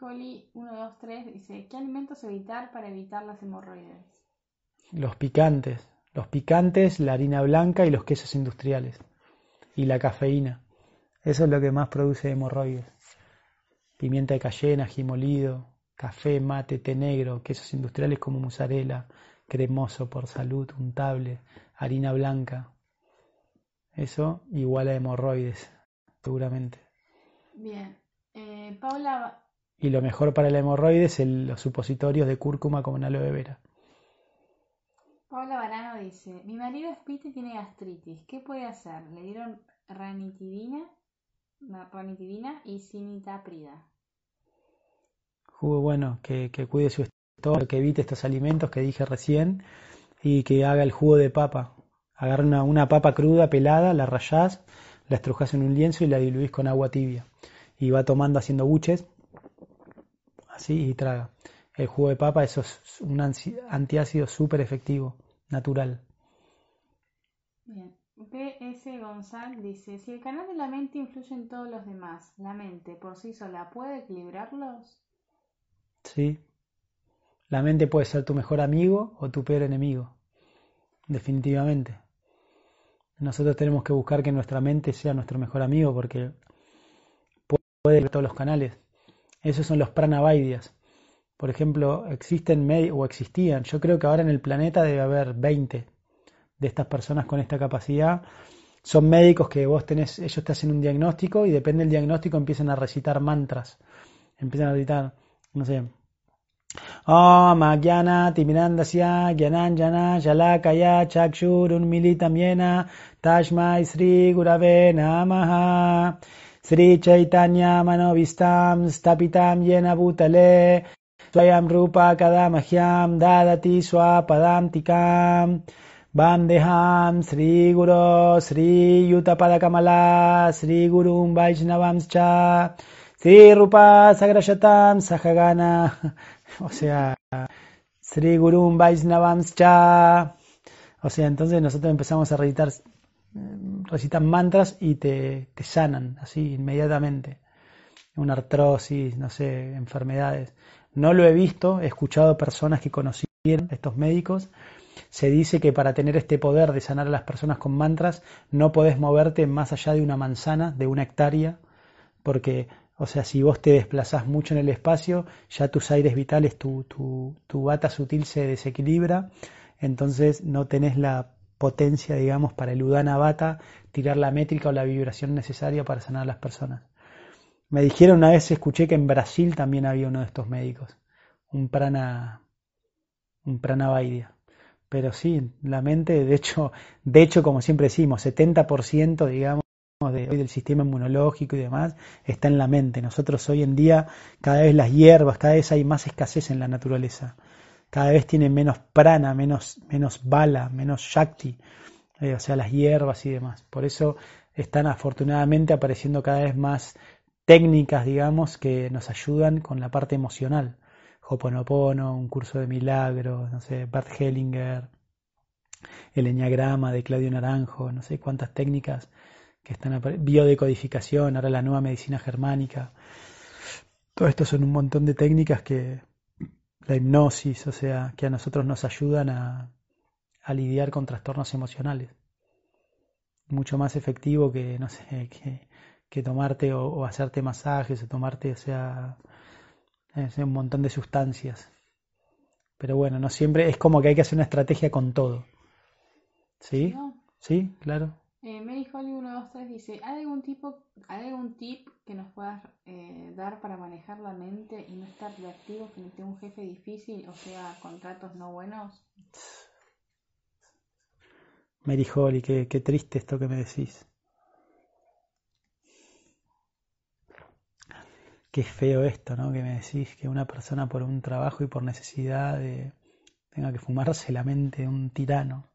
Holly 123 dice, ¿qué alimentos evitar para evitar las hemorroides? Los picantes, los picantes, la harina blanca y los quesos industriales y la cafeína. Eso es lo que más produce hemorroides. Pimienta de cayena, ají molido, café, mate, té negro, quesos industriales como mozzarella, cremoso por salud, untable, harina blanca. Eso igual a hemorroides, seguramente. Bien. Eh, Paula y lo mejor para el hemorroides es los supositorios de cúrcuma con aloe vera. Paula Barano dice, mi marido es y tiene gastritis, ¿qué puede hacer? Le dieron ranitidina, ranitidina y cinitaprida. Jugo bueno, que, cuide su estómago, que evite estos alimentos que dije recién y que haga el jugo de papa. Agarra una, papa cruda, pelada, la rayás, la estrujas en un lienzo y la diluís con agua tibia. Y va tomando haciendo buches así y traga. El jugo de papa, eso es un antiácido súper efectivo, natural. Bien. PS González dice, si el canal de la mente influye en todos los demás, ¿la mente por sí sola puede equilibrarlos? Sí. La mente puede ser tu mejor amigo o tu peor enemigo. Definitivamente. Nosotros tenemos que buscar que nuestra mente sea nuestro mejor amigo porque puede ver todos los canales. Esos son los pranavaidyas. Por ejemplo, existen o existían, yo creo que ahora en el planeta debe haber 20 de estas personas con esta capacidad. Son médicos que vos tenés, ellos te hacen un diagnóstico y depende del diagnóstico empiezan a recitar mantras. Empiezan a recitar no sé. Om Agyana Timirandasya Gyananjana Shalakaya Chakshurun Militam Yena Tashmai Sri Gurave Namaha. Sri Chaitanya Manovistam Stapitam Yena Bhutale Swayam Rupa Kadamahyam Dadati Swapadam Tikam. Bandeham Sri Guru O sea Sri Gurum Vaishnavamscha o sea entonces nosotros empezamos a recitar recitan mantras y te, te sanan así inmediatamente. Una artrosis no sé enfermedades. No lo he visto he escuchado personas que conocieron estos médicos. Se dice que para tener este poder de sanar a las personas con mantras no podés moverte más allá de una manzana, de una hectárea, porque, o sea, si vos te desplazás mucho en el espacio, ya tus aires vitales, tu, tu, tu bata sutil se desequilibra, entonces no tenés la potencia, digamos, para el udana bata, tirar la métrica o la vibración necesaria para sanar a las personas. Me dijeron una vez, escuché que en Brasil también había uno de estos médicos, un prana, un prana. Pero sí, la mente, de hecho, de hecho, como siempre decimos, 70% digamos de, del sistema inmunológico y demás está en la mente. Nosotros hoy en día, cada vez las hierbas, cada vez hay más escasez en la naturaleza. Cada vez tienen menos prana, menos, menos bala, menos shakti, eh, o sea, las hierbas y demás. Por eso están afortunadamente apareciendo cada vez más técnicas, digamos, que nos ayudan con la parte emocional. Hoponopono, un curso de milagros, no sé, Bart Hellinger, el enneagrama de Claudio Naranjo, no sé cuántas técnicas que están biodecodificación, ahora la nueva medicina germánica. Todo esto son un montón de técnicas que la hipnosis, o sea, que a nosotros nos ayudan a, lidiar con trastornos emocionales. Mucho más efectivo que, no sé, que, tomarte o, o, hacerte masajes o tomarte, o sea, es un montón de sustancias. Pero bueno, no siempre es como que hay que hacer una estrategia con todo. ¿Sí? Sí, claro. Eh, Mary Holly 123 dice, ¿hay algún tipo, ¿hay algún tip que nos puedas eh, dar para manejar la mente y no estar reactivos frente a un jefe difícil, o sea, contratos no buenos? Mary Holly, qué, qué triste esto que me decís. qué feo esto, ¿no? Que me decís que una persona por un trabajo y por necesidad tenga que fumarse la mente de un tirano.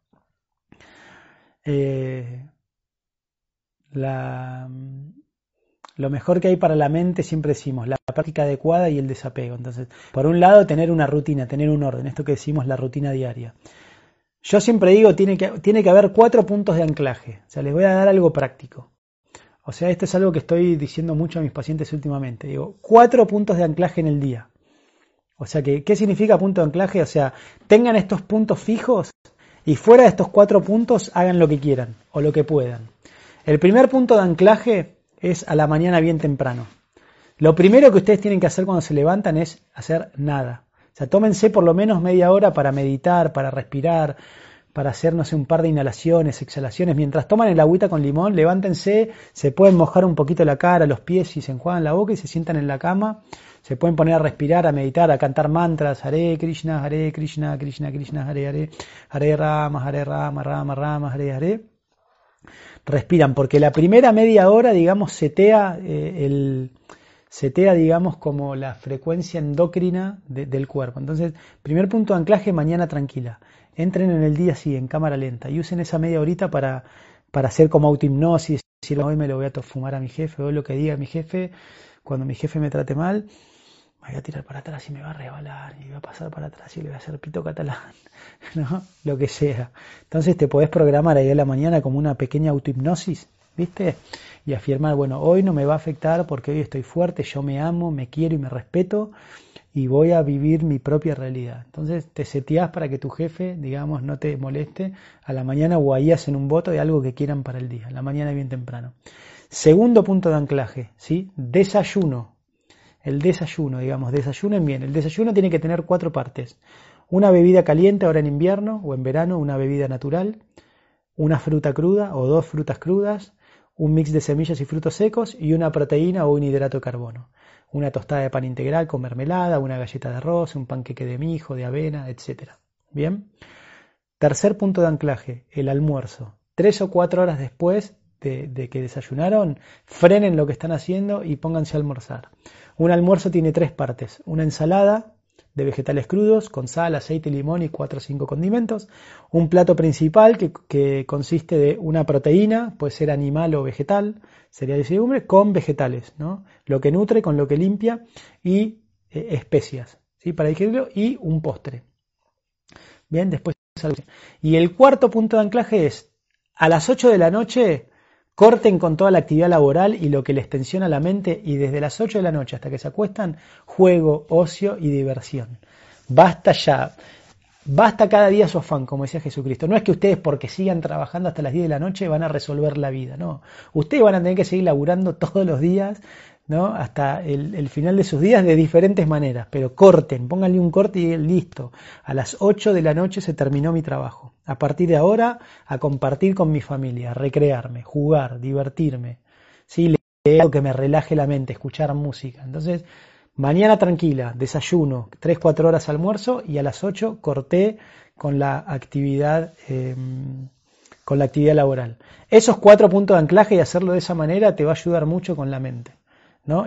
Eh, lo mejor que hay para la mente, siempre decimos, la práctica adecuada y el desapego. Entonces, por un lado, tener una rutina, tener un orden, esto que decimos la rutina diaria. Yo siempre digo, tiene que, tiene que haber cuatro puntos de anclaje. O sea, les voy a dar algo práctico. O sea, esto es algo que estoy diciendo mucho a mis pacientes últimamente. Digo, cuatro puntos de anclaje en el día. O sea, que, ¿qué significa punto de anclaje? O sea, tengan estos puntos fijos y fuera de estos cuatro puntos hagan lo que quieran o lo que puedan. El primer punto de anclaje es a la mañana bien temprano. Lo primero que ustedes tienen que hacer cuando se levantan es hacer nada. O sea, tómense por lo menos media hora para meditar, para respirar, para hacer, no sé, un par de inhalaciones, exhalaciones. Mientras toman el agüita con limón, levántense, se pueden mojar un poquito la cara, los pies y se enjuagan la boca y se sientan en la cama. Se pueden poner a respirar, a meditar, a cantar mantras, Hare Krishna, Hare Krishna, Krishna Krishna, Hare Hare, Hare Rama, Hare Rama, Rama Rama, Hare Hare. Respiran, porque la primera media hora, digamos, setea eh, el, setea, digamos, como la frecuencia endocrina del cuerpo. Entonces, primer punto de anclaje, mañana tranquila entren en el día así, en cámara lenta, y usen esa media horita para, para hacer como autohipnosis, decir, hoy me lo voy a fumar a mi jefe, hoy lo que diga mi jefe, cuando mi jefe me trate mal, voy a tirar para atrás y me va a rebalar, y va a pasar para atrás y le voy a hacer pito catalán, ¿no? Lo que sea. Entonces te podés programar ahí a la mañana como una pequeña autohipnosis, ¿viste? Y afirmar, bueno, hoy no me va a afectar porque hoy estoy fuerte, yo me amo, me quiero y me respeto, y voy a vivir mi propia realidad. Entonces te seteás para que tu jefe, digamos, no te moleste a la mañana o ahí hacen un voto de algo que quieran para el día, la mañana bien temprano. Segundo punto de anclaje, ¿sí? Desayuno. El desayuno, digamos, desayunen bien. El desayuno tiene que tener cuatro partes. Una bebida caliente ahora en invierno o en verano, una bebida natural, una fruta cruda o dos frutas crudas, un mix de semillas y frutos secos y una proteína o un hidrato de carbono. Una tostada de pan integral con mermelada, una galleta de arroz, un panqueque de mijo, de avena, etc. Bien. Tercer punto de anclaje, el almuerzo. Tres o cuatro horas después de, que desayunaron, frenen lo que están haciendo y pónganse a almorzar. Un almuerzo tiene tres partes. Una ensalada, de vegetales crudos con sal, aceite, limón y 4 o 5 condimentos. Un plato principal que, consiste de una proteína, puede ser animal o vegetal, sería de legumbre, con vegetales, ¿no? lo que nutre con lo que limpia y eh, especias ¿sí? para digerirlo y un postre. Bien, después. Y el cuarto punto de anclaje es a las 8 de la noche Corten con toda la actividad laboral y lo que les tensiona la mente y desde las 8 de la noche hasta que se acuestan, juego, ocio y diversión. Basta ya. Basta cada día su afán, como decía Jesucristo. No es que ustedes porque sigan trabajando hasta las 10 de la noche van a resolver la vida, no. Ustedes van a tener que seguir laburando todos los días ¿no? hasta el, final de sus días de diferentes maneras, pero corten, pónganle un corte y listo. A las 8 de la noche se terminó mi trabajo. A partir de ahora, a compartir con mi familia, recrearme, jugar, divertirme, ¿sí? leer algo que me relaje la mente, escuchar música. Entonces, mañana tranquila, desayuno, 3-4 horas almuerzo y a las 8 corté con la actividad. Em, con la actividad laboral. Esos cuatro puntos de anclaje y hacerlo de esa manera te va a ayudar mucho con la mente.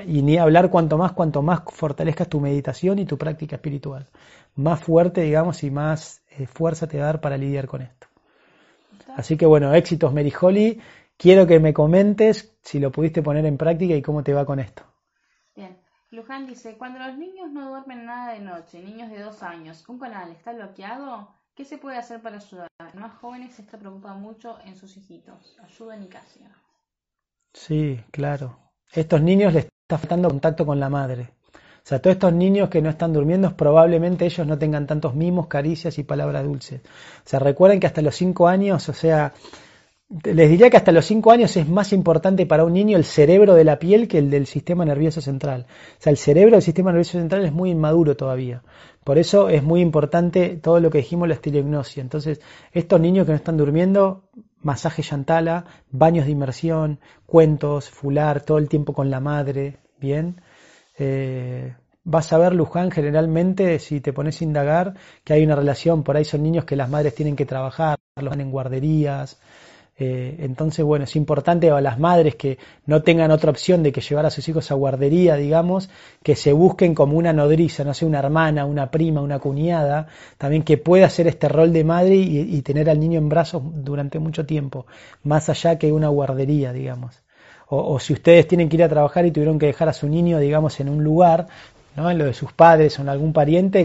Y ni hablar cuanto más, cuanto más fortalezcas tu meditación y tu práctica espiritual. Más fuerte, digamos, y más eh, fuerza te va a dar para lidiar con esto. Así que bueno, éxitos Merijoli. Quiero que me comentes si lo pudiste poner en práctica y cómo te va con esto. Bien. Luján dice, cuando los niños no duermen nada de noche, niños de dos años, ¿un canal está bloqueado? ¿Qué se puede hacer para ayudar? Los más jóvenes se está preocupando mucho en sus hijitos. Ayuda en Nicasia. Sí, claro estos niños les está faltando contacto con la madre. O sea, todos estos niños que no están durmiendo, probablemente ellos no tengan tantos mimos, caricias y palabras dulces. O sea, recuerden que hasta los cinco años, o sea, les diría que hasta los cinco años es más importante para un niño el cerebro de la piel que el del sistema nervioso central. O sea, el cerebro del sistema nervioso central es muy inmaduro todavía. Por eso es muy importante todo lo que dijimos, la estilignosia. Entonces, estos niños que no están durmiendo, masaje yantala, baños de inmersión, cuentos, fular, todo el tiempo con la madre, ¿bien? Eh, vas a ver, Luján, generalmente, si te pones a indagar, que hay una relación, por ahí son niños que las madres tienen que trabajar, los van en guarderías, eh, entonces, bueno, es importante a las madres que no tengan otra opción de que llevar a sus hijos a guardería, digamos, que se busquen como una nodriza, no sé, una hermana, una prima, una cuñada, también que pueda hacer este rol de madre y, tener al niño en brazos durante mucho tiempo, más allá que una guardería, digamos. O, o, si ustedes tienen que ir a trabajar y tuvieron que dejar a su niño, digamos, en un lugar, ¿no? en lo de sus padres o en algún pariente,